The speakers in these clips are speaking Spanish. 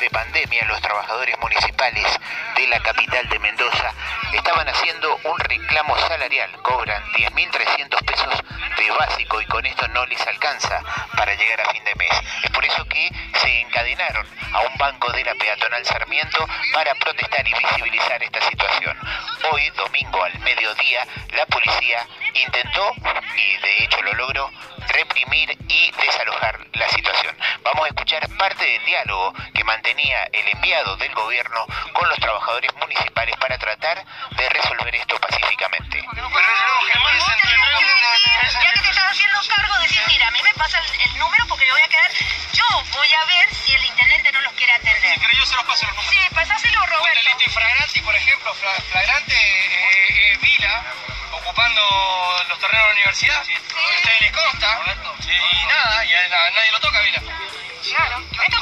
de pandemia, los trabajadores municipales de la capital de Mendoza estaban haciendo un reclamo salarial. Cobran 10.300 pesos básico y con esto no les alcanza para llegar a fin de mes. Es por eso que se encadenaron a un banco de la peatonal Sarmiento para protestar y visibilizar esta situación. Hoy, domingo al mediodía, la policía intentó, y de hecho lo logró, reprimir y desalojar la situación. Vamos a escuchar parte del diálogo que mantenía el enviado del gobierno con los trabajadores municipales para tratar de resolver esto pacíficamente. Que te estás haciendo cargo, decir, mira, a mí me pasa el, número porque me voy a quedar, yo voy a ver si el intendente no los quiere atender. Si yo se los paso los números. Sí, pasáselo, Roberto. Un delito infragrante, por ejemplo, flagrante terrenos de la universidad. Sí. Ustedes les consta. Y nada, y nadie lo toca, Vila. Claro. Esto,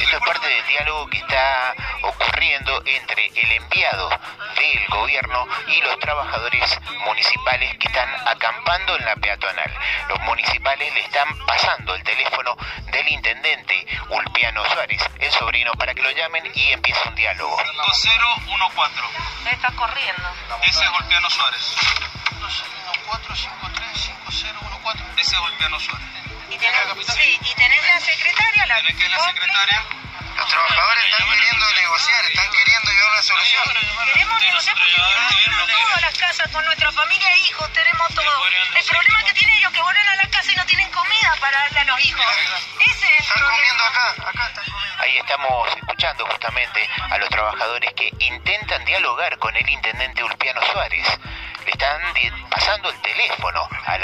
Esto es parte del diálogo que está ocurriendo entre el enviado del gobierno y los trabajadores municipales que están acampando en la peatonal. Los municipales le están pasando el teléfono del intendente Ulpiano Suárez, el sobrino, para que lo llamen y empiece un diálogo. 5014. Está corriendo. Ese es Ulpiano Suárez. 5014. Ese es Ulpiano Suárez. ¿Y tenés, sí, y tenés la secretaria, la, ¿Tenés que es la secretaria? Los trabajadores están queriendo negociar, están queriendo llegar a una solución. Queremos negociar porque tenemos todas las casas con nuestra familia e hijos, tenemos todo. El problema que tienen ellos que vuelven a la casa y no tienen comida para darle a los hijos. Ese es el Están comiendo acá, acá están comiendo. Ahí estamos escuchando justamente a los trabajadores que intentan dialogar con el intendente Ulpiano Suárez le están pasando el teléfono al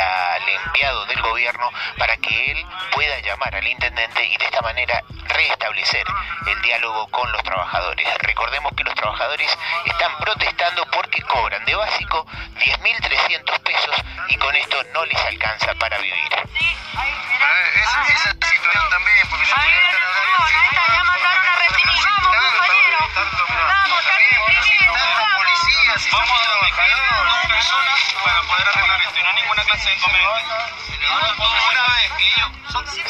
enviado del gobierno para que él pueda llamar al intendente y de esta manera restablecer el diálogo con los trabajadores. Recordemos que los trabajadores están protestando porque cobran de básico 10.300 pesos y con esto no les alcanza para vivir. esa, esa situación también, porque a. Vamos. Trabajadores para poder arreglar esto y no hay ninguna clase de inconveniente.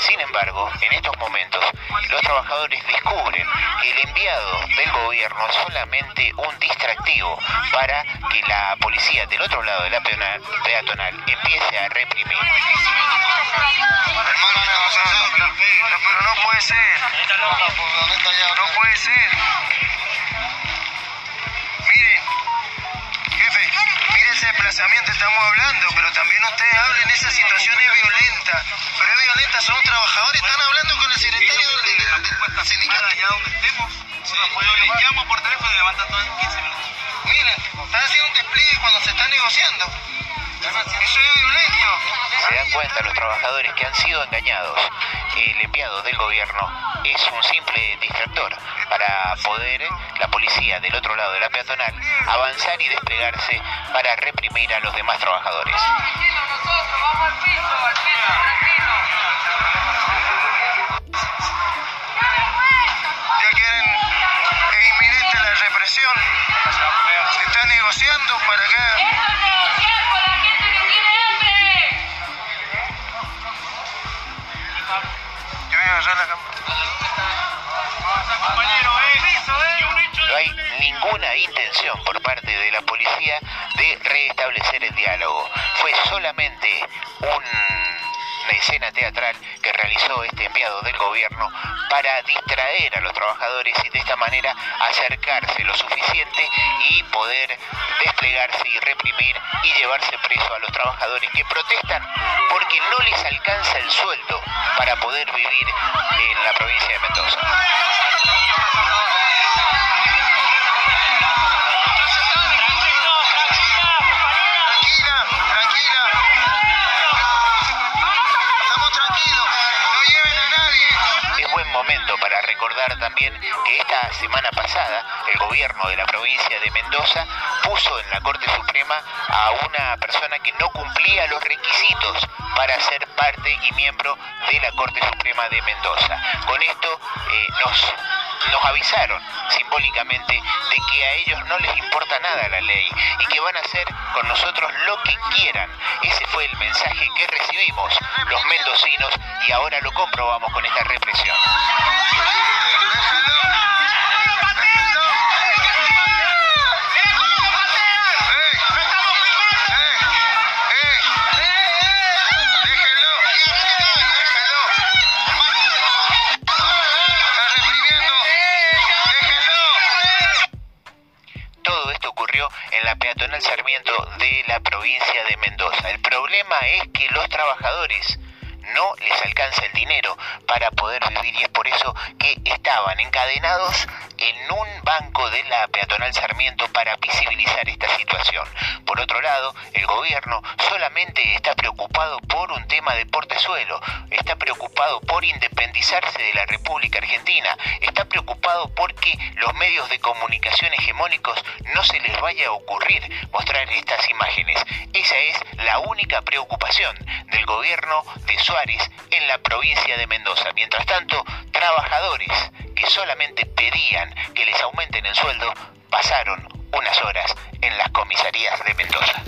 Sin embargo, en estos momentos, los trabajadores descubren que el enviado del gobierno es solamente un distractivo para que la policía del otro lado de la peatonal empiece a reprimir. Hermano, pero no puede ser. No puede ser. Desplazamiento estamos hablando, pero también ustedes hablen, esa situación es violenta, pero es violenta, son trabajadores, están hablando con el secretario del, del, sindicato. Allá donde estemos, sí, yo les llamo por teléfono y levantan todo en 15 minutos. Miren, están haciendo un despliegue cuando se está negociando. Eso es violento. Se dan cuenta los trabajadores que han sido engañados, el enviado del gobierno es un simple distractor para poder la policía del otro lado de la peatonal avanzar y desplegarse para reprimir a los demás trabajadores. Policía de restablecer el diálogo. Fue solamente una escena teatral que realizó este enviado del gobierno para distraer a los trabajadores y de esta manera acercarse lo suficiente y poder desplegarse y reprimir y llevarse preso a los trabajadores que protestan porque no les alcanza el sueldo para poder vivir en la momento para recordar también que esta semana pasada el gobierno de la provincia de Mendoza puso en la Corte Suprema a una persona que no cumplía los requisitos para ser parte y miembro de la Corte Suprema de Mendoza. Con esto eh, nos, nos avisaron simbólicamente de que a ellos no les importa nada la ley y que van a hacer con nosotros lo que quieran. Ese fue el mensaje que recibimos los mendocinos y ahora lo comprobamos con esta represión. Peatonal Sarmiento de la provincia de Mendoza. El problema es que los trabajadores no les alcanza el dinero para poder vivir y es por eso que estaban encadenados en un banco de la peatonal Sarmiento para visibilizar esta situación. Por otro lado, el gobierno solamente está preocupado por un tema de portezuelo, está preocupado por independizarse de la República Argentina, está preocupado porque los medios de comunicación hegemónicos no se les vaya a ocurrir mostrar estas imágenes. Esa es la única preocupación del gobierno de En la provincia de Mendoza. Mientras tanto, trabajadores que solamente pedían que les aumenten el sueldo pasaron unas horas en las comisarías de Mendoza.